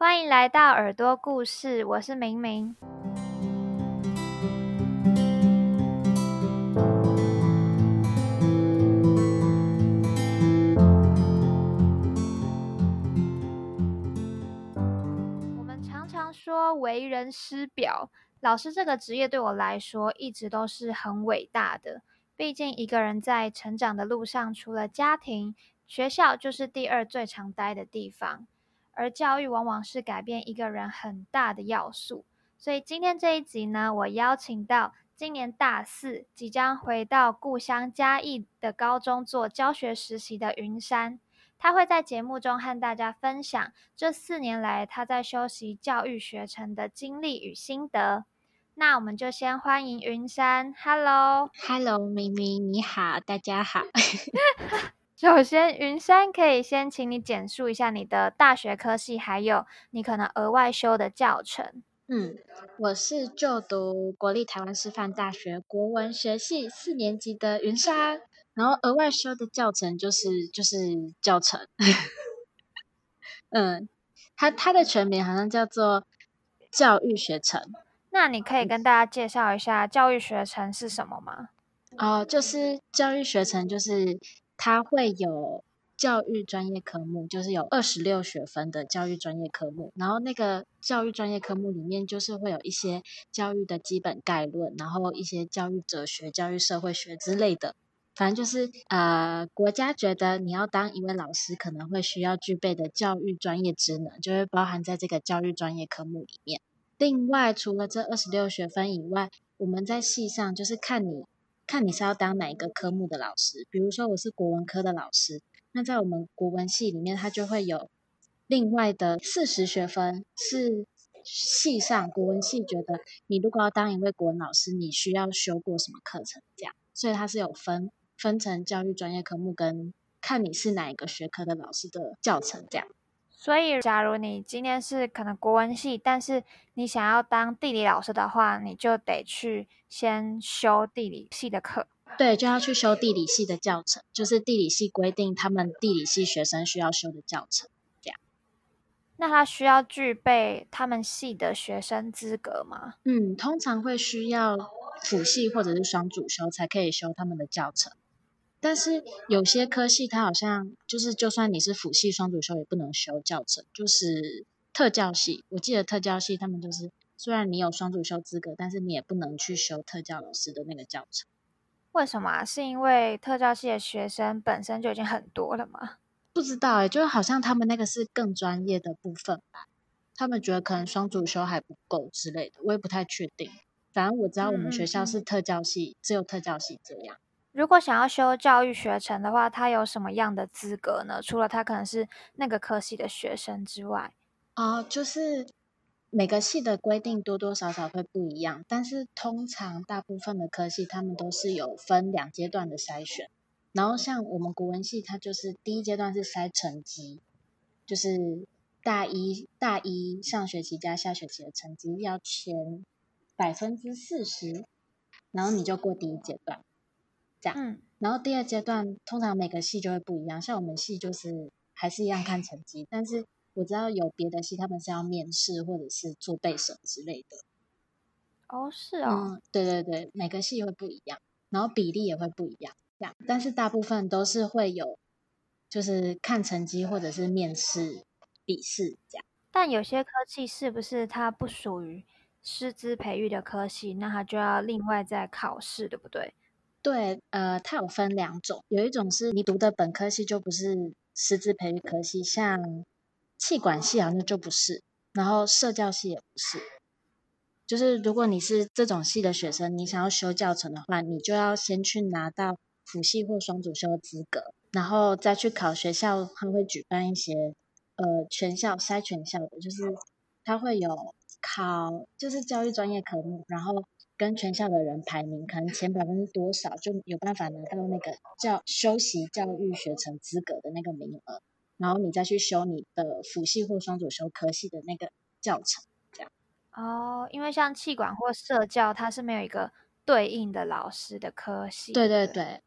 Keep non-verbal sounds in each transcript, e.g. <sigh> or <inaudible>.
欢迎来到耳朵故事，我是明明。我们常常说为人师表，老师这个职业对我来说一直都是很伟大的。毕竟一个人在成长的路上，除了家庭，学校就是第二最常待的地方。而教育往往是改变一个人很大的要素。所以今天这一集呢，我邀请到今年大四，即将回到故乡嘉义的高中做教学实习的云山，他会在节目中和大家分享这四年来他在修习教育学程的经历与心得。那我们就先欢迎云山，Hello，Hello，明明你好，大家好。<laughs> 首先，云山可以先请你简述一下你的大学科系，还有你可能额外修的教程。嗯，我是就读国立台湾师范大学国文学系四年级的云山，然后额外修的教程就是就是教程。<laughs> 嗯，它它的全名好像叫做教育学程。那你可以跟大家介绍一下教育学程是什么吗？哦，就是教育学程就是。它会有教育专业科目，就是有二十六学分的教育专业科目。然后那个教育专业科目里面，就是会有一些教育的基本概论，然后一些教育哲学、教育社会学之类的。反正就是呃，国家觉得你要当一位老师，可能会需要具备的教育专业职能，就会包含在这个教育专业科目里面。另外，除了这二十六学分以外，我们在系上就是看你。看你是要当哪一个科目的老师，比如说我是国文科的老师，那在我们国文系里面，它就会有另外的四十学分，是系上国文系觉得你如果要当一位国文老师，你需要修过什么课程这样，所以它是有分分成教育专业科目跟看你是哪一个学科的老师的教程这样。所以，假如你今天是可能国文系，但是你想要当地理老师的话，你就得去先修地理系的课。对，就要去修地理系的教程，就是地理系规定他们地理系学生需要修的教程。这样，那他需要具备他们系的学生资格吗？嗯，通常会需要辅系或者是双主修才可以修他们的教程。但是有些科系，它好像就是，就算你是辅系双主修，也不能修教程。就是特教系，我记得特教系他们就是，虽然你有双主修资格，但是你也不能去修特教老师的那个教程。为什么？是因为特教系的学生本身就已经很多了吗？不知道哎，就是好像他们那个是更专业的部分吧。他们觉得可能双主修还不够之类的，我也不太确定。反正我知道我们学校是特教系，只有特教系这样。如果想要修教育学程的话，他有什么样的资格呢？除了他可能是那个科系的学生之外，啊，就是每个系的规定多多少少会不一样，但是通常大部分的科系他们都是有分两阶段的筛选。然后像我们国文系，它就是第一阶段是筛成绩，就是大一大一上学期加下学期的成绩要前百分之四十，然后你就过第一阶段。这样，然后第二阶段通常每个系就会不一样，像我们系就是还是一样看成绩，但是我知道有别的系他们是要面试或者是做备审之类的。哦，是哦，对对对，每个系会不一样，然后比例也会不一样，这样，但是大部分都是会有，就是看成绩或者是面试、笔试这样。但有些科系是不是它不属于师资培育的科系，那它就要另外再考试，对不对？对，呃，它有分两种，有一种是你读的本科系就不是师资培育科系，像气管系好像就不是，然后社教系也不是。就是如果你是这种系的学生，你想要修教程的话，你就要先去拿到辅系或双主修的资格，然后再去考学校，他会举办一些呃全校筛全校的，就是他会有考，就是教育专业科目，然后。跟全校的人排名，可能前百分之多少就有办法拿到那个教修习教育学程资格的那个名额，然后你再去修你的辅系或双主修科系的那个教程，这样。哦，因为像气管或社教，它是没有一个对应的老师的科系。对对对，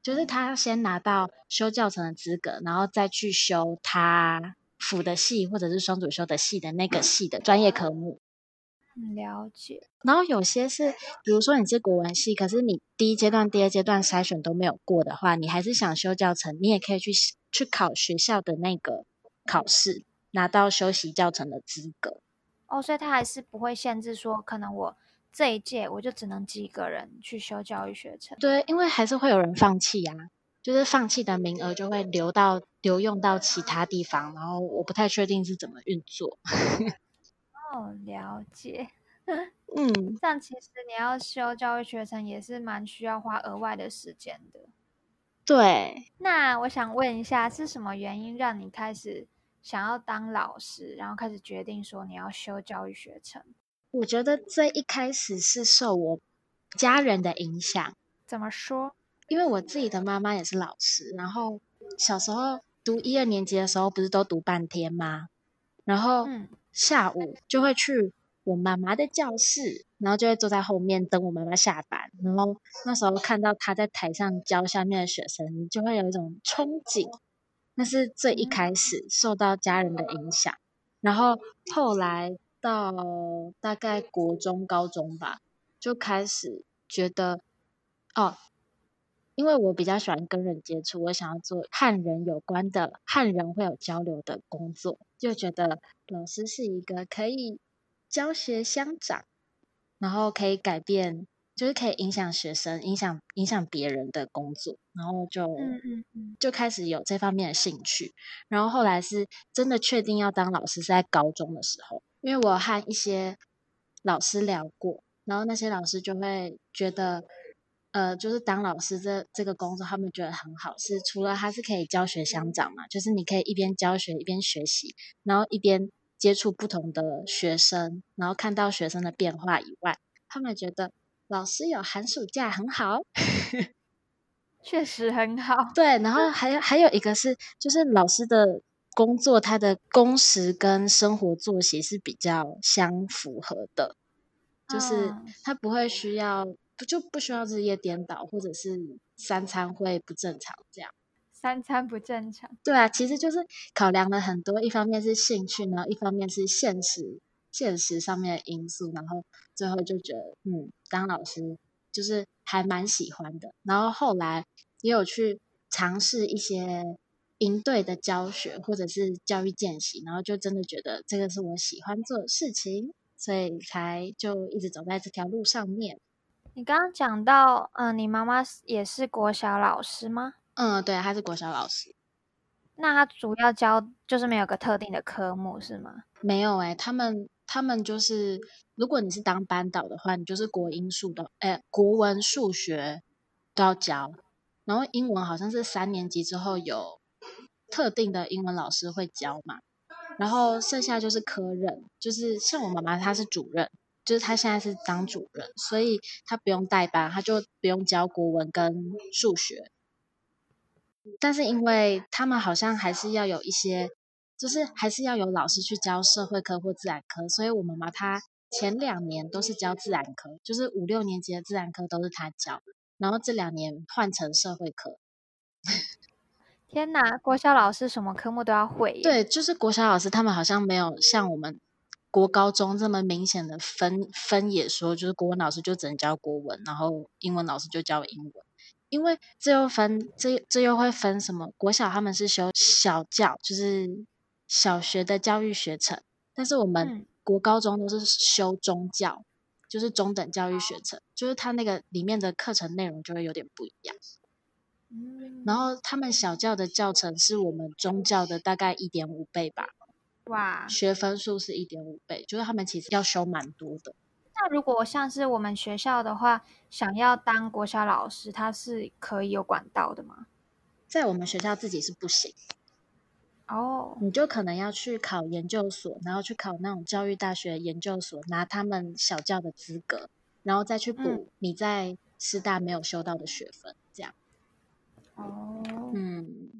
就是他先拿到修教程的资格，然后再去修他辅的系或者是双主修的系的那个系的专业科目。嗯，了解。然后有些是，比如说你是国文系，可是你第一阶段、第二阶段筛选都没有过的话，你还是想修教程，你也可以去去考学校的那个考试，拿到修习教程的资格。哦，所以他还是不会限制说，可能我这一届我就只能几个人去修教育学程。对，因为还是会有人放弃呀，就是放弃的名额就会留到留用到其他地方，然后我不太确定是怎么运作。<laughs> 哦，了解。<laughs> 嗯，但其实你要修教育学程也是蛮需要花额外的时间的。对。那我想问一下，是什么原因让你开始想要当老师，然后开始决定说你要修教育学程？我觉得最一开始是受我家人的影响。怎么说？因为我自己的妈妈也是老师，然后小时候读一二年级的时候，不是都读半天吗？然后下午就会去我妈妈的教室，然后就会坐在后面等我妈妈下班。然后那时候看到她在台上教下面的学生，就会有一种憧憬。那是最一开始受到家人的影响，然后后来到大概国中、高中吧，就开始觉得哦。因为我比较喜欢跟人接触，我想要做和人有关的、和人会有交流的工作，就觉得老师是一个可以教学相长，然后可以改变，就是可以影响学生、影响影响别人的工作，然后就嗯嗯嗯，就开始有这方面的兴趣。然后后来是真的确定要当老师是在高中的时候，因为我和一些老师聊过，然后那些老师就会觉得。呃，就是当老师这这个工作，他们觉得很好，是除了他是可以教学相长嘛，就是你可以一边教学一边学习，然后一边接触不同的学生，然后看到学生的变化以外，他们觉得老师有寒暑假很好，<laughs> 确实很好。对，然后还有还有一个是，就是老师的工作，他的工时跟生活作息是比较相符合的，就是他不会需要。不就不需要日夜颠倒，或者是三餐会不正常这样？三餐不正常？对啊，其实就是考量了很多，一方面是兴趣，然后一方面是现实现实上面的因素，然后最后就觉得，嗯，当老师就是还蛮喜欢的。然后后来也有去尝试一些营队的教学，或者是教育见习，然后就真的觉得这个是我喜欢做的事情，所以才就一直走在这条路上面。你刚刚讲到，嗯，你妈妈也是国小老师吗？嗯，对，她是国小老师。那她主要教就是没有个特定的科目是吗？没有哎，他们他们就是，如果你是当班导的话，你就是国英数的，哎，国文、数学都要教。然后英文好像是三年级之后有特定的英文老师会教嘛。然后剩下就是科任，就是像我妈妈她是主任。就是他现在是当主任，所以他不用代班，他就不用教国文跟数学。但是因为他们好像还是要有一些，就是还是要有老师去教社会科或自然科，所以我妈妈她前两年都是教自然科，就是五六年级的自然科都是他教，然后这两年换成社会科。<laughs> 天哪，国小老师什么科目都要会？对，就是国小老师他们好像没有像我们。国高中这么明显的分分野，说就是国文老师就只能教国文，然后英文老师就教英文，因为这又分这这又会分什么？国小他们是修小教，就是小学的教育学程，但是我们国高中都是修中教，就是中等教育学程，就是他那个里面的课程内容就会有点不一样。然后他们小教的教程是我们中教的大概一点五倍吧。哇，学分数是一点五倍，就是他们其实要修蛮多的。那如果像是我们学校的话，想要当国小老师，他是可以有管道的吗？在我们学校自己是不行。哦，你就可能要去考研究所，然后去考那种教育大学研究所，拿他们小教的资格，然后再去补你在师大没有修到的学分，这样。哦，嗯。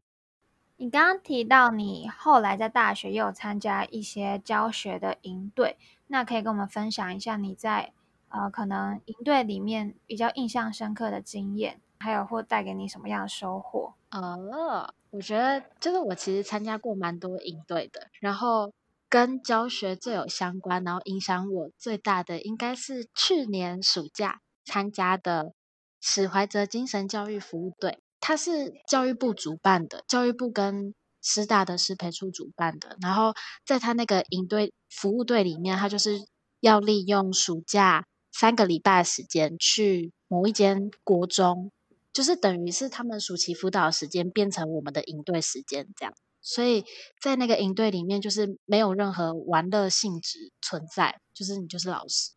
你刚刚提到你后来在大学也有参加一些教学的营队，那可以跟我们分享一下你在呃可能营队里面比较印象深刻的经验，还有或带给你什么样的收获？哦，我觉得就是我其实参加过蛮多营队的，然后跟教学最有相关，然后影响我最大的应该是去年暑假参加的史怀哲精神教育服务队，它是教育部主办的，教育部跟师大的师培处主办的，然后在他那个营队服务队里面，他就是要利用暑假三个礼拜的时间去某一间国中。就是等于是他们暑期辅导时间变成我们的营队时间这样，所以在那个营队里面就是没有任何玩乐性质存在，就是你就是老师，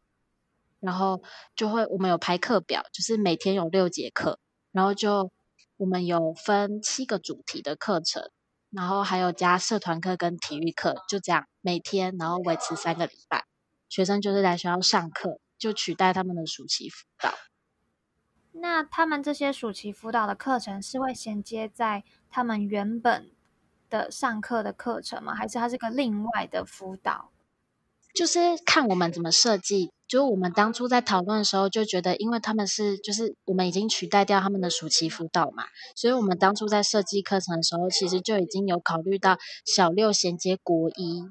然后就会我们有排课表，就是每天有六节课，然后就我们有分七个主题的课程，然后还有加社团课跟体育课，就这样每天然后维持三个礼拜，学生就是来学校上课，就取代他们的暑期辅导。那他们这些暑期辅导的课程是会衔接在他们原本的上课的课程吗？还是它是个另外的辅导？就是看我们怎么设计。就我们当初在讨论的时候，就觉得因为他们是就是我们已经取代掉他们的暑期辅导嘛，所以我们当初在设计课程的时候，其实就已经有考虑到小六衔接国一。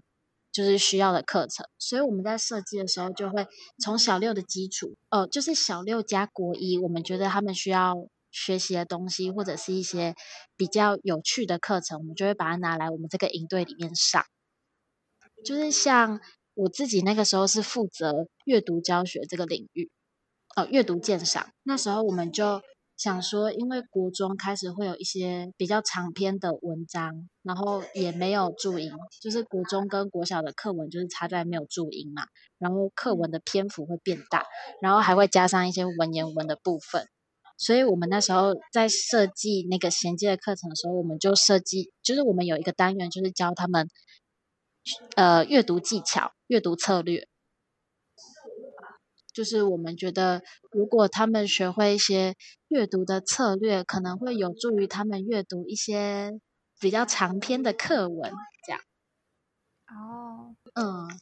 就是需要的课程，所以我们在设计的时候就会从小六的基础，呃，就是小六加国一，我们觉得他们需要学习的东西，或者是一些比较有趣的课程，我们就会把它拿来我们这个营队里面上。就是像我自己那个时候是负责阅读教学这个领域，呃，阅读鉴赏，那时候我们就。想说，因为国中开始会有一些比较长篇的文章，然后也没有注音，就是国中跟国小的课文就是差在没有注音嘛，然后课文的篇幅会变大，然后还会加上一些文言文的部分，所以我们那时候在设计那个衔接的课程的时候，我们就设计，就是我们有一个单元就是教他们，呃，阅读技巧、阅读策略。就是我们觉得，如果他们学会一些阅读的策略，可能会有助于他们阅读一些比较长篇的课文，这样。哦，嗯，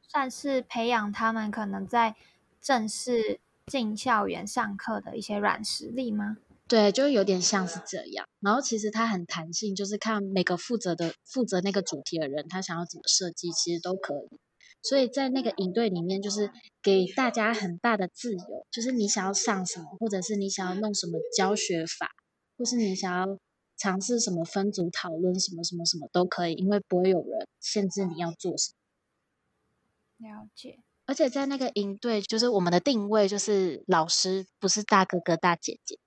算是培养他们可能在正式进校园上课的一些软实力吗？对，就有点像是这样。然后其实它很弹性，就是看每个负责的负责那个主题的人，他想要怎么设计，其实都可以。所以在那个营队里面，就是给大家很大的自由，就是你想要上什么，或者是你想要弄什么教学法，或是你想要尝试什么分组讨论，什么什么什么都可以，因为不会有人限制你要做什么。了解。而且在那个营队，就是我们的定位就是老师，不是大哥哥大姐姐，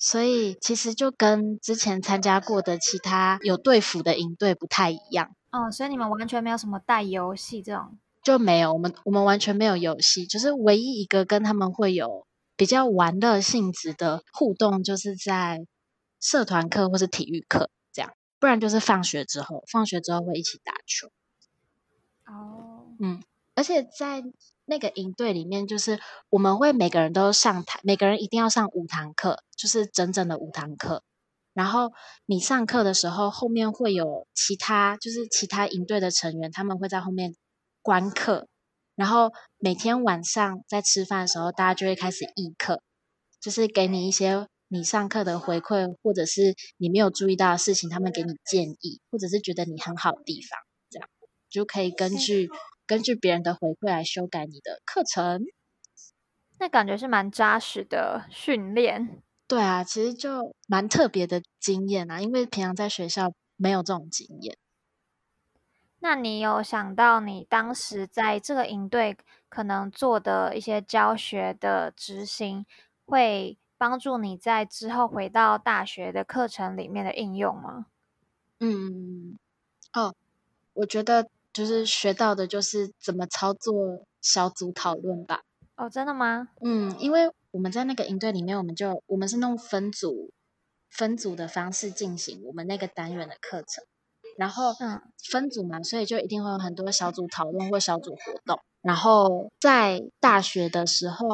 所以其实就跟之前参加过的其他有队服的营队不太一样。哦，所以你们完全没有什么带游戏这种。就没有我们，我们完全没有游戏，就是唯一一个跟他们会有比较玩乐性质的互动，就是在社团课或是体育课这样，不然就是放学之后，放学之后会一起打球。哦，嗯，而且在那个营队里面，就是我们会每个人都上台，每个人一定要上五堂课，就是整整的五堂课。然后你上课的时候，后面会有其他，就是其他营队的成员，他们会在后面。观课，然后每天晚上在吃饭的时候，大家就会开始议课，就是给你一些你上课的回馈，或者是你没有注意到的事情，他们给你建议，或者是觉得你很好的地方，这样就可以根据根据别人的回馈来修改你的课程。那感觉是蛮扎实的训练。对啊，其实就蛮特别的经验啊，因为平常在学校没有这种经验。那你有想到你当时在这个营队可能做的一些教学的执行，会帮助你在之后回到大学的课程里面的应用吗？嗯，哦，我觉得就是学到的就是怎么操作小组讨论吧。哦，真的吗？嗯，因为我们在那个营队里面，我们就我们是弄分组分组的方式进行我们那个单元的课程。然后，嗯，分组嘛，所以就一定会有很多小组讨论或小组活动。然后在大学的时候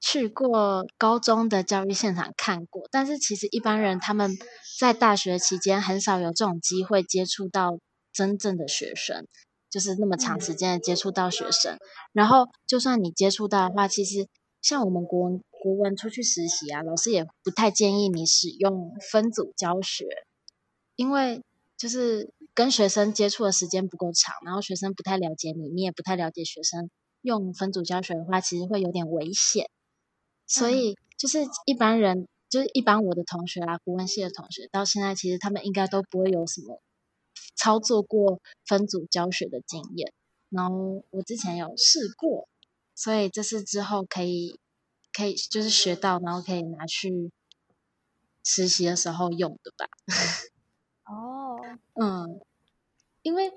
去过高中的教育现场看过，但是其实一般人他们在大学期间很少有这种机会接触到真正的学生，就是那么长时间的接触到学生。然后就算你接触到的话，其实像我们国文国文出去实习啊，老师也不太建议你使用分组教学。因为就是跟学生接触的时间不够长，然后学生不太了解你，你也不太了解学生，用分组教学的话，其实会有点危险。所以就是一般人，就是一般我的同学啊，国文系的同学，到现在其实他们应该都不会有什么操作过分组教学的经验。然后我之前有试过，所以这是之后可以可以就是学到，然后可以拿去实习的时候用的吧。哦，嗯，因为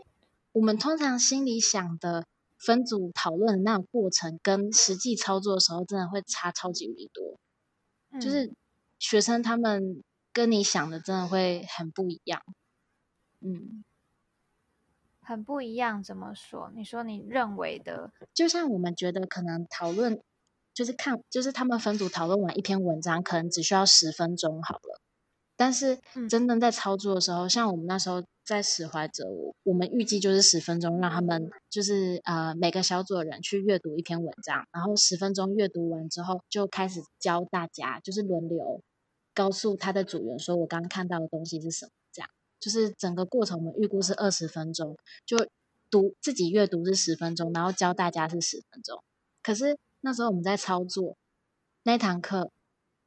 我们通常心里想的分组讨论的那种过程，跟实际操作的时候真的会差超级无敌多。就是学生他们跟你想的真的会很不一样。嗯。很不一样，怎么说？你说你认为的，就像我们觉得可能讨论，就是看，就是他们分组讨论完一篇文章，可能只需要十分钟好了。但是真正在操作的时候，像我们那时候在使怀者，我们预计就是十分钟，让他们就是呃每个小组的人去阅读一篇文章，然后十分钟阅读完之后，就开始教大家，就是轮流告诉他的组员说，我刚刚看到的东西是什么。就是整个过程，我们预估是二十分钟，就读自己阅读是十分钟，然后教大家是十分钟。可是那时候我们在操作那堂课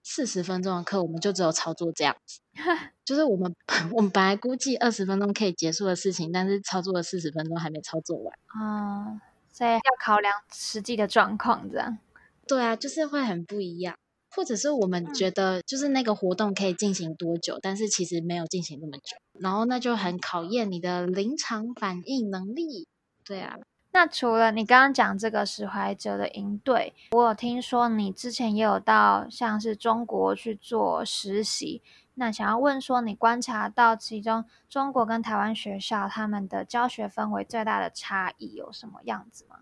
四十分钟的课，我们就只有操作这样子。<laughs> 就是我们我们本来估计二十分钟可以结束的事情，但是操作了四十分钟还没操作完。啊，所以要考量实际的状况，这样。对啊，就是会很不一样。或者是我们觉得，就是那个活动可以进行多久，但是其实没有进行那么久，然后那就很考验你的临场反应能力。对啊，那除了你刚刚讲这个史怀哲的营队，我有听说你之前也有到像是中国去做实习，那想要问说，你观察到其中中国跟台湾学校他们的教学氛围最大的差异有什么样子吗？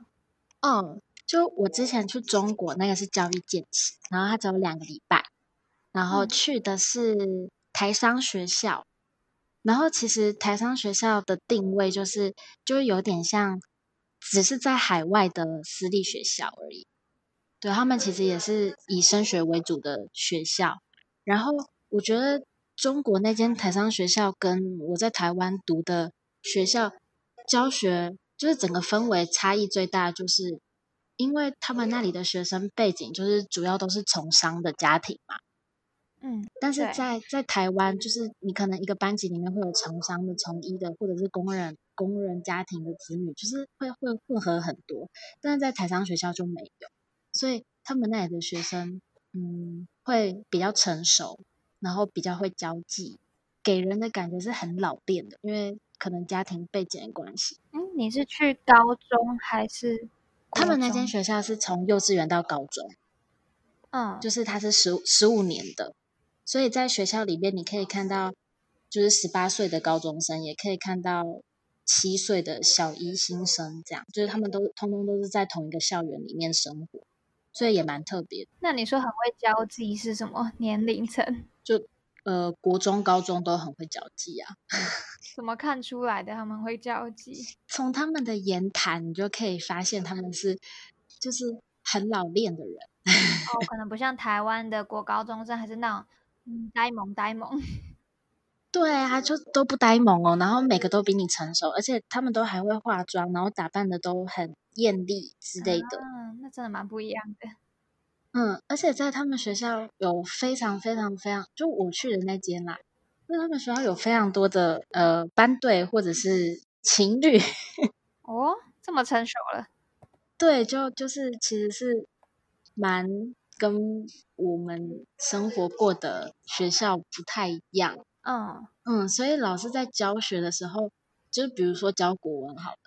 嗯。就我之前去中国，那个是教育见习，然后他只有两个礼拜，然后去的是台商学校，然后其实台商学校的定位就是，就有点像，只是在海外的私立学校而已。对他们其实也是以升学为主的学校，然后我觉得中国那间台商学校跟我在台湾读的学校教学，就是整个氛围差异最大就是。因为他们那里的学生背景就是主要都是从商的家庭嘛，嗯，但是在在台湾，就是你可能一个班级里面会有从商的、从医的，或者是工人工人家庭的子女，就是会会混合很多，但是在台商学校就没有，所以他们那里的学生，嗯，会比较成熟，然后比较会交际，给人的感觉是很老练的，因为可能家庭背景的关系。嗯，你是去高中还是？他们那间学校是从幼稚园到高中，嗯，就是它是十十五年的，所以在学校里面你可以看到，就是十八岁的高中生，也可以看到七岁的小一新生，这样就是他们都通通都是在同一个校园里面生活，所以也蛮特别。那你说很会交际是什么年龄层？就呃，国中、高中都很会交际啊。<laughs> 怎么看出来的？他们会交际？从他们的言谈，你就可以发现他们是就是很老练的人。哦，<laughs> 可能不像台湾的国高中生，还是那种嗯呆萌呆萌。<laughs> 对啊，就都不呆萌哦，然后每个都比你成熟，而且他们都还会化妆，然后打扮的都很艳丽之类的。嗯，那真的蛮不一样的。嗯，而且在他们学校有非常非常非常，就我去的那间啦。因为他们学校有非常多的呃班队或者是情侣 <laughs> 哦，这么成熟了。对，就就是其实是蛮跟我们生活过的学校不太一样。嗯嗯，所以老师在教学的时候，就比如说教国文好了，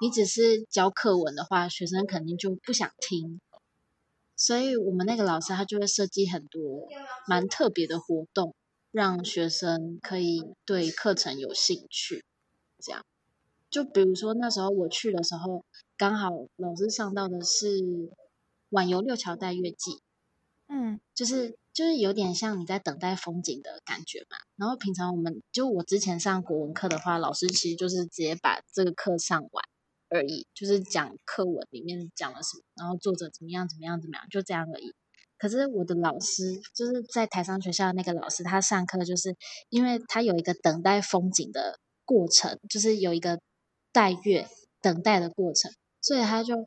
你只是教课文的话，学生肯定就不想听。所以我们那个老师他就会设计很多蛮特别的活动。让学生可以对课程有兴趣，这样。就比如说那时候我去的时候，刚好老师上到的是《晚游六桥带月记》，嗯，就是就是有点像你在等待风景的感觉嘛。然后平常我们就我之前上国文课的话，老师其实就是直接把这个课上完而已，就是讲课文里面讲了什么，然后作者怎么样怎么样怎么样，就这样而已。可是我的老师就是在台商学校那个老师，他上课就是因为他有一个等待风景的过程，就是有一个待月等待的过程，所以他就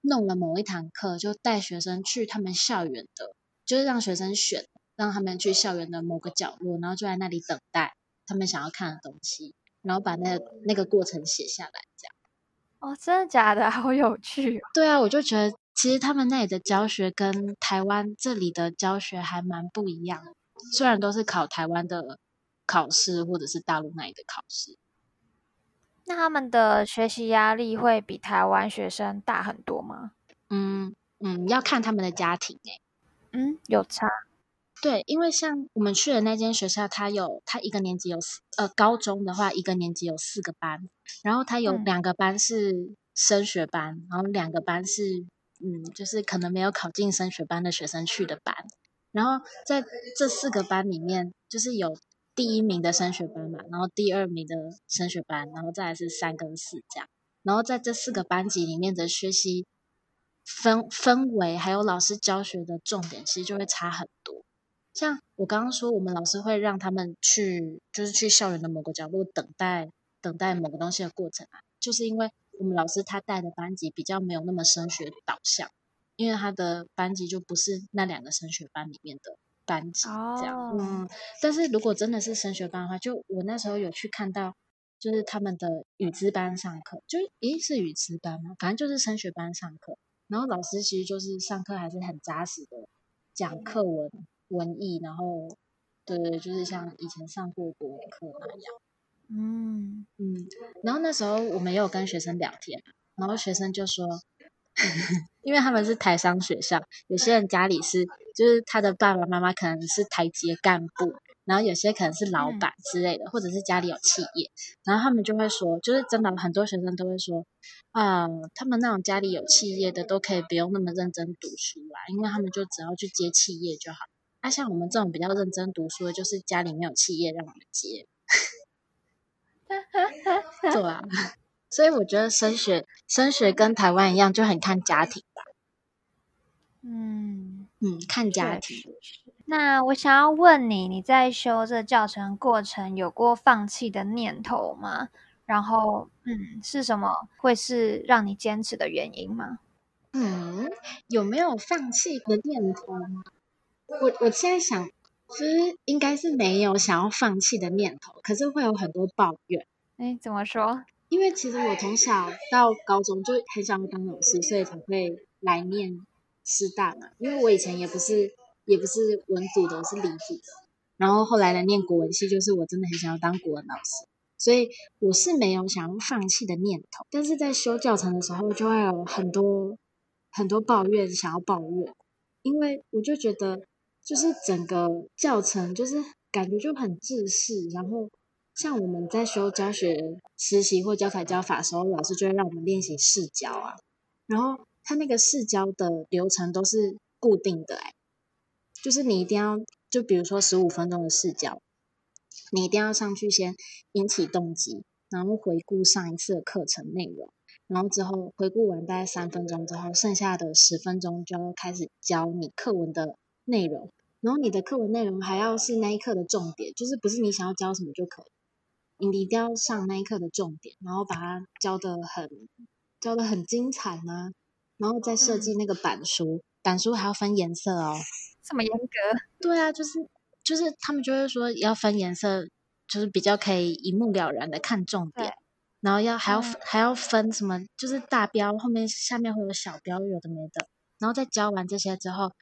弄了某一堂课，就带学生去他们校园的，就是让学生选，让他们去校园的某个角落，然后就在那里等待他们想要看的东西，然后把那个那个过程写下来，这样。哦，真的假的？<laughs> 好有趣哦！对啊，我就觉得其实他们那里的教学跟台湾这里的教学还蛮不一样的，虽然都是考台湾的考试或者是大陆那里的考试。那他们的学习压力会比台湾学生大很多吗？嗯嗯，要看他们的家庭诶、嗯，有差。对，因为像我们去的那间学校，它有它一个年级有四呃高中的话，一个年级有四个班，然后它有嗯两个班是升学班，然后两个班是嗯就是可能没有考进升学班的学生去的班，然后在这四个班里面，就是有第一名的升学班嘛，然后第二名的升学班，然后再来是三跟四这样，然后在这四个班级里面的学习氛氛围还有老师教学的重点，其实就会差很多。像我刚刚说，我们老师会让他们去，就是去校园的某个角落等待等待某个东西的过程啊，就是因为我们老师他带的班级比较没有那么升学导向，因为他的班级就不是那两个升学班里面的班级这样。哦嗯，但是如果真的是升学班的话，就我那时候有去看到，就是他们的语资班上课，就咦是语资班吗？反正就是升学班上课，然后老师其实就是上课还是很扎实的讲课文。文艺，然后对对，就是像以前上过国文课那样，嗯，嗯，然后那时候我们也有跟学生聊天，然后学生就说，<laughs> 因为他们是台商学校，有些人家里是，就是他的爸爸妈妈可能是台阶干部，然后有些可能是老板之类的，或者是家里有企业，然后他们就会说，就是真的很多学生都会说，啊、他们那种家里有企业的都可以不用那么认真读书啦，因为他们就只要去接企业就好。那、啊、像我们这种比较认真读书的，就是家里没有企业让我们接。对啊，所以我觉得升学升学跟台湾一样，就很看家庭吧。嗯，嗯，看家庭。那我想要问你，你在修这教程过程有过放弃的念头吗？然后，嗯，是什么会是让你坚持的原因吗？嗯，有没有放弃的念头？我我现在想，就是应该是没有想要放弃的念头，可是会有很多抱怨。哎，怎么说？因为其实我从小到高中就很想要当老师，所以才会来念师大嘛。因为我以前也不是也不是文组的，我是理组的。然后后来来念国文系，就是我真的很想要当国文老师，所以我是没有想要放弃的念头。但是在修教程的时候，就会有很多很多抱怨，想要抱怨，因为我就觉得就是整个教程就是感觉就很制式，然后。像我们在修教学实习或教材教法时候，老师就会让我们练习试教啊。然后他那个试教的流程都是固定的、欸，哎，就是你一定要，就比如说十五分钟的试教，你一定要上去先引起动机，然后回顾上一次的课程内容，然后之后回顾完大概三分钟之后，剩下的十分钟就要开始教你课文的内容。然后你的课文内容还要是那一课的重点，就是不是你想要教什么就可以。你一定要上那一课的重点，然后把它教的很教的很精彩呢、然后再设计那个板书，板书还要分颜色哦。<laughs> 这么严格？<laughs> 对啊，就是就是他们就会说要分颜色，就是比较可以一目了然的看重点，然后要还要、嗯还要分什么，就是大标后面下面会有小标，有的没的，然后再教完这些之后，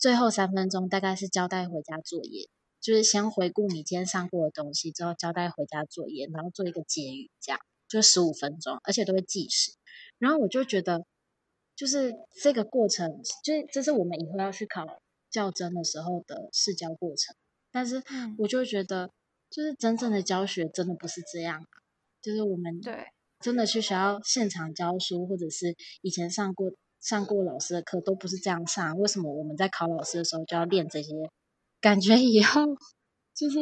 最后三分钟大概是交代回家作业。就是先回顾你今天上过的东西，之后交代回家作业，然后做一个结语，这样就十五分钟，而且都会计时。然后我就觉得，就是这个过程，就是这是我们以后要去考教真的时候的试教过程。但是嗯，我就觉得，就是真正的教学真的不是这样啊，就是我们对，真的去学校现场教书，或者是以前上过上过老师的课，都不是这样上。为什么我们在考老师的时候就要练这些？感觉以后就是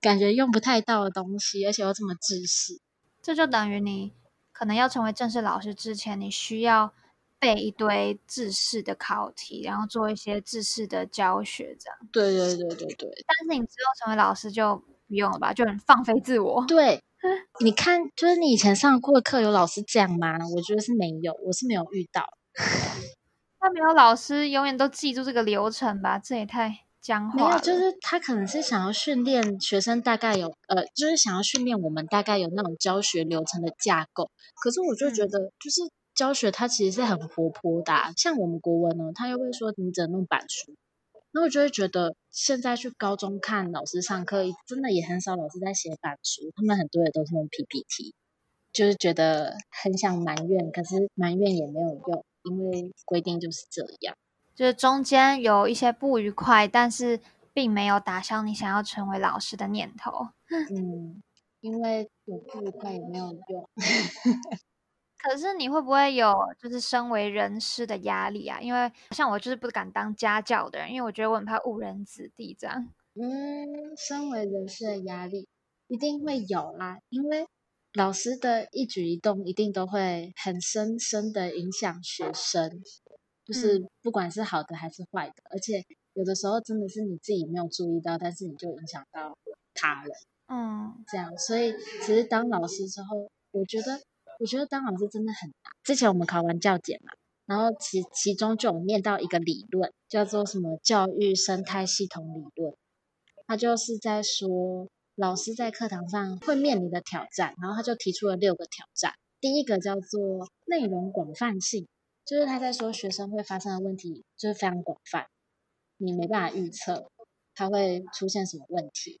感觉用不太到的东西，而且又这么制式。这就等于你可能要成为正式老师之前，你需要背一堆知识的考题，然后做一些知识的教学，这样。对对对对对。但是你之后成为老师就不用了吧？就很放飞自我。对，<laughs> 你看，就是你以前上过课有老师这样吗？我觉得是没有，我是没有遇到。那没有老师永远都记住这个流程吧？这也太僵化了。没有，就是他可能是想要训练学生，大概有呃，就是想要训练我们大概有那种教学流程的架构。可是我就觉得，就是教学它其实是很活泼的。像我们国文呢，他又会说你只能弄板书，那我就会觉得现在去高中看老师上课，真的也很少老师在写板书，他们很多也都是用 PPT，就是觉得很想埋怨，可是埋怨也没有用。因为规定就是这样，就是中间有一些不愉快，但是并没有打消你想要成为老师的念头。<laughs> 嗯，因为有不愉快也没有用。<laughs> 可是你会不会有就是身为人师的压力啊？因为像我就是不敢当家教的人，因为我觉得我很怕误人子弟这样。嗯，身为人师的压力一定会有啦，因为。老师的一举一动一定都会很深深的影响学生，就是不管是好的还是坏的，而且有的时候真的是你自己没有注意到，但是你就影响到他人。嗯，这样，所以其实当老师之后，我觉得，我觉得当老师真的很难。之前我们考完教检嘛，然后其其中就有念到一个理论，叫做什么教育生态系统理论，他就是在说。老师在课堂上会面临的挑战，然后他就提出了六个挑战。第一个叫做内容广泛性，就是他在说学生会发生的问题就是非常广泛，你没办法预测他会出现什么问题，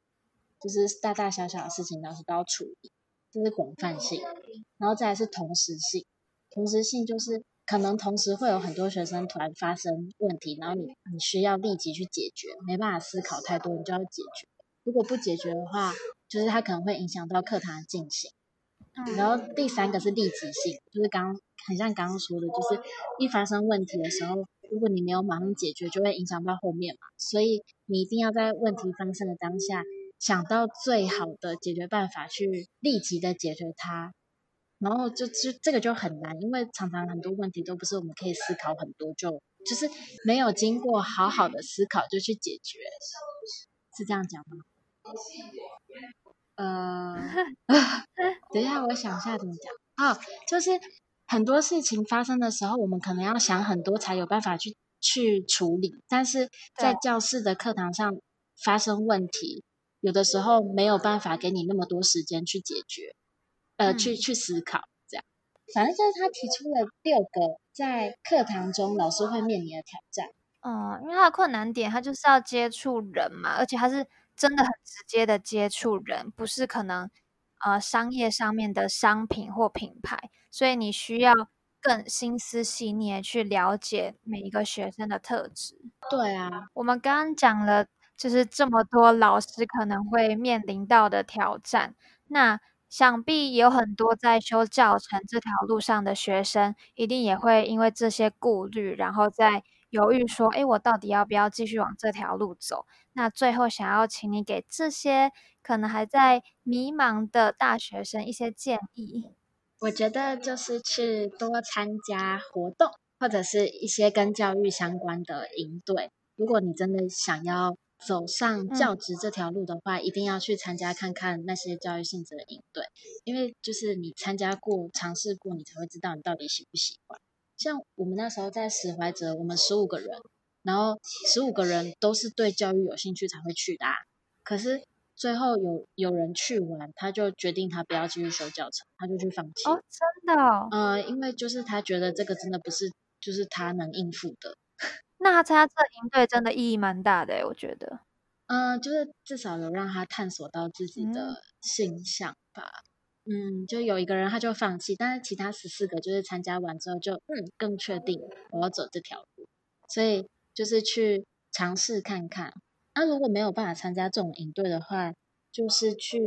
就是大大小小的事情老师都要处理，这是广泛性。然后再来是同时性，同时性就是可能同时会有很多学生突然发生问题，然后你你需要立即去解决，没办法思考太多，你就要解决。如果不解决的话，就是它可能会影响到课堂的进行。然后第三个是立即性，就是刚很像刚刚说的，就是一发生问题的时候，如果你没有马上解决，就会影响到后面嘛。所以你一定要在问题发生的当下，想到最好的解决办法去立即的解决它。然后就就这个就很难，因为常常很多问题都不是我们可以思考很多就就是没有经过好好的思考就去解决，是这样讲吗？呃，<laughs> 等一下，我想一下怎么讲。好，就是很多事情发生的时候，我们可能要想很多才有办法去去处理。但是在教室的课堂上发生问题，有的时候没有办法给你那么多时间去解决，呃，去去思考这样。反正就是他提出了六个在课堂中老师会面临的挑战。嗯，因为他的困难点，他就是要接触人嘛，而且他是。真的很直接的接触人，不是可能呃商业上面的商品或品牌，所以你需要更心思细腻去了解每一个学生的特质。对啊，我们刚刚讲了，就是这么多老师可能会面临到的挑战，那想必有很多在修教程这条路上的学生，一定也会因为这些顾虑，然后在。犹豫说：“哎，我到底要不要继续往这条路走？”那最后想要请你给这些可能还在迷茫的大学生一些建议。我觉得就是去多参加活动，或者是一些跟教育相关的营队。如果你真的想要走上教职这条路的话，一定要去参加看看那些教育性质的营队，因为就是你参加过、尝试过，你才会知道你到底喜不喜欢。像我们那时候在史怀哲，我们十五个人，然后十五个人都是对教育有兴趣才会去的。可是最后有有人去玩，他就决定他不要继续修教程，他就去放弃。哦，真的？呃，因为就是他觉得这个真的不是就是他能应付的。<laughs> 那他参加这营队真的意义蛮大的，我觉得。嗯，就是至少有让他探索到自己的性向吧。嗯，就有一个人他就放弃，但是其他十四个就是参加完之后就嗯更确定我要走这条路，所以就是去尝试看看。那如果没有办法参加这种营队的话，就是去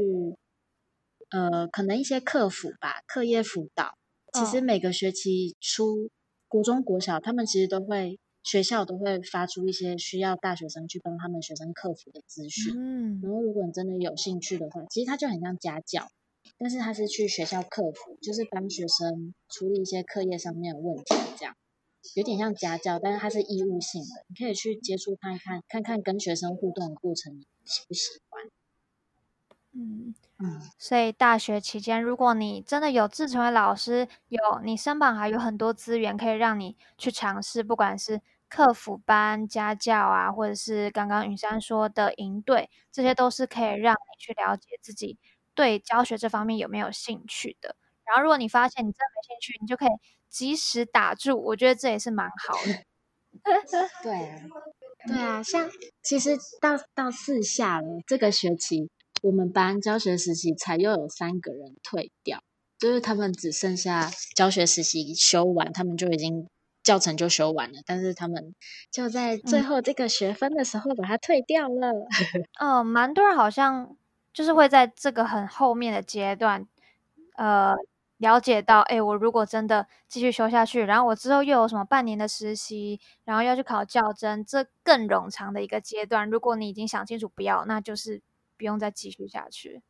呃可能一些客服吧，课业辅导。其实每个学期初国中国小他们其实都会学校都会发出一些需要大学生去帮他们学生克服的资讯。嗯，然后如果你真的有兴趣的话，其实它就很像家教。但是他是去学校克服，就是帮学生处理一些课业上面的问题，这样。有点像家教，但是它是义务性的，你可以去接触看一看，看看跟学生互动的过程你喜不喜欢。嗯嗯，所以大学期间，如果你真的有志成为老师，有你身旁还有很多资源可以让你去尝试，不管是客服班、家教啊，或者是刚刚云山说的营队，这些都是可以让你去了解自己对教学这方面有没有兴趣的。然后，如果你发现你真的没兴趣，你就可以及时打住，我觉得这也是蛮好的。<laughs> 对啊，对啊，像其实到到四下了，这个学期我们班教学实习才又有三个人退掉，就是他们只剩下教学实习修完，他们就已经教程就修完了，但是他们就在最后这个学分的时候把它退掉了。嗯，<laughs> 蛮多人好像就是会在这个很后面的阶段，呃。了解到，哎，我如果真的继续修下去，然后我之后又有什么半年的实习，然后要去考教甄，这更冗长的一个阶段。如果你已经想清楚不要，那就是不用再继续下去。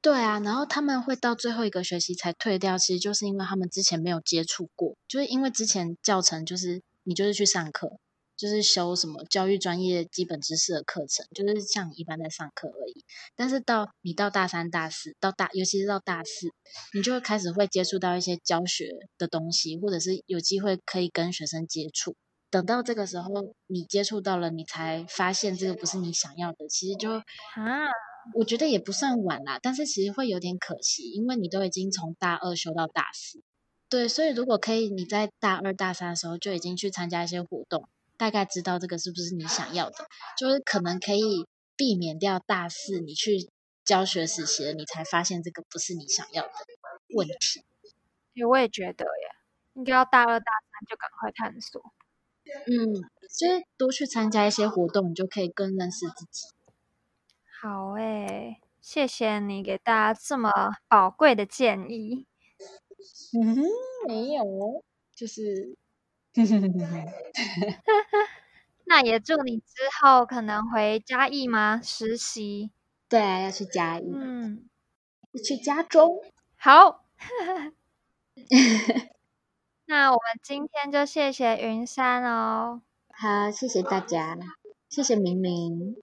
对啊，然后他们会到最后一个学期才退掉，其实就是因为他们之前没有接触过，就是因为之前教程就是你就是去上课。就是修什么教育专业基本知识的课程，就是像一般在上课而已。但是到你到大三、大四，到大尤其是到大四，你就会开始会接触到一些教学的东西，或者是有机会可以跟学生接触。等到这个时候，你接触到了，你才发现这个不是你想要的，其实就啊，我觉得也不算晚啦，但是其实会有点可惜，因为你都已经从大二修到大四。对，所以如果可以，你在大二、大三的时候就已经去参加一些活动。大概知道这个是不是你想要的，就是可能可以避免掉大四你去教学实习了，你才发现这个不是你想要的问题。我也觉得耶，应该要大二大三就赶快探索。嗯，就是多去参加一些活动，你就可以更认识自己。好诶，谢谢你给大家这么宝贵的建议。嗯，没有，就是。<laughs> <laughs> 那也祝你之后可能回嘉义吗？实习？对啊，要去嘉义。嗯，去加州。<laughs> 好。那我们今天就谢谢云山哦。好，谢谢大家，谢谢明明。